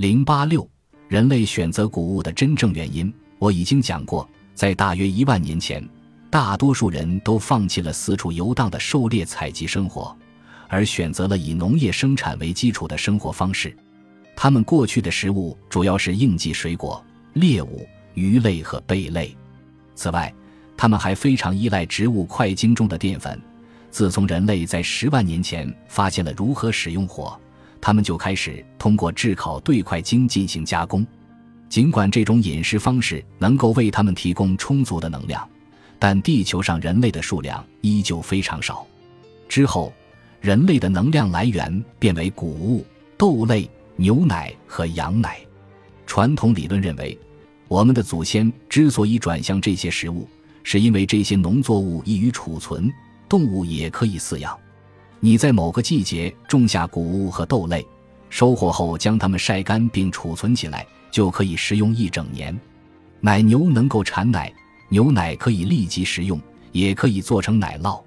零八六，人类选择谷物的真正原因，我已经讲过，在大约一万年前，大多数人都放弃了四处游荡的狩猎采集生活，而选择了以农业生产为基础的生活方式。他们过去的食物主要是应季水果、猎物、鱼类和贝类。此外，他们还非常依赖植物块茎中的淀粉。自从人类在十万年前发现了如何使用火，他们就开始通过炙烤对块茎进行加工。尽管这种饮食方式能够为他们提供充足的能量，但地球上人类的数量依旧非常少。之后，人类的能量来源变为谷物、豆类、牛奶和羊奶。传统理论认为，我们的祖先之所以转向这些食物，是因为这些农作物易于储存。动物也可以饲养。你在某个季节种下谷物和豆类，收获后将它们晒干并储存起来，就可以食用一整年。奶牛能够产奶，牛奶可以立即食用，也可以做成奶酪。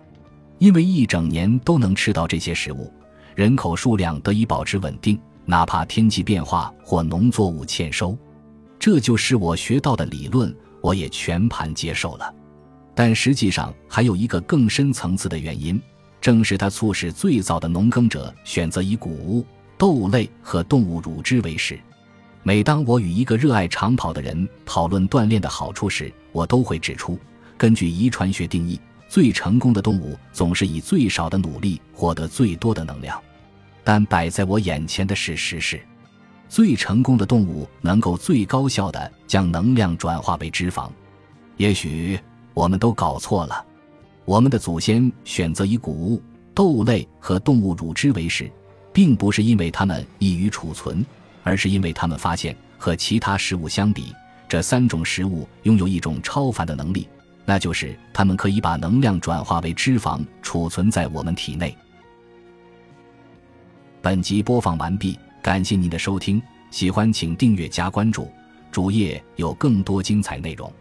因为一整年都能吃到这些食物，人口数量得以保持稳定，哪怕天气变化或农作物欠收。这就是我学到的理论，我也全盘接受了。但实际上还有一个更深层次的原因，正是它促使最早的农耕者选择以谷物、豆类和动物乳汁为食。每当我与一个热爱长跑的人讨论锻炼的好处时，我都会指出，根据遗传学定义，最成功的动物总是以最少的努力获得最多的能量。但摆在我眼前的事实是，最成功的动物能够最高效地将能量转化为脂肪。也许。我们都搞错了，我们的祖先选择以谷物、豆类和动物乳汁为食，并不是因为它们易于储存，而是因为他们发现和其他食物相比，这三种食物拥有一种超凡的能力，那就是它们可以把能量转化为脂肪，储存在我们体内。本集播放完毕，感谢您的收听，喜欢请订阅加关注，主页有更多精彩内容。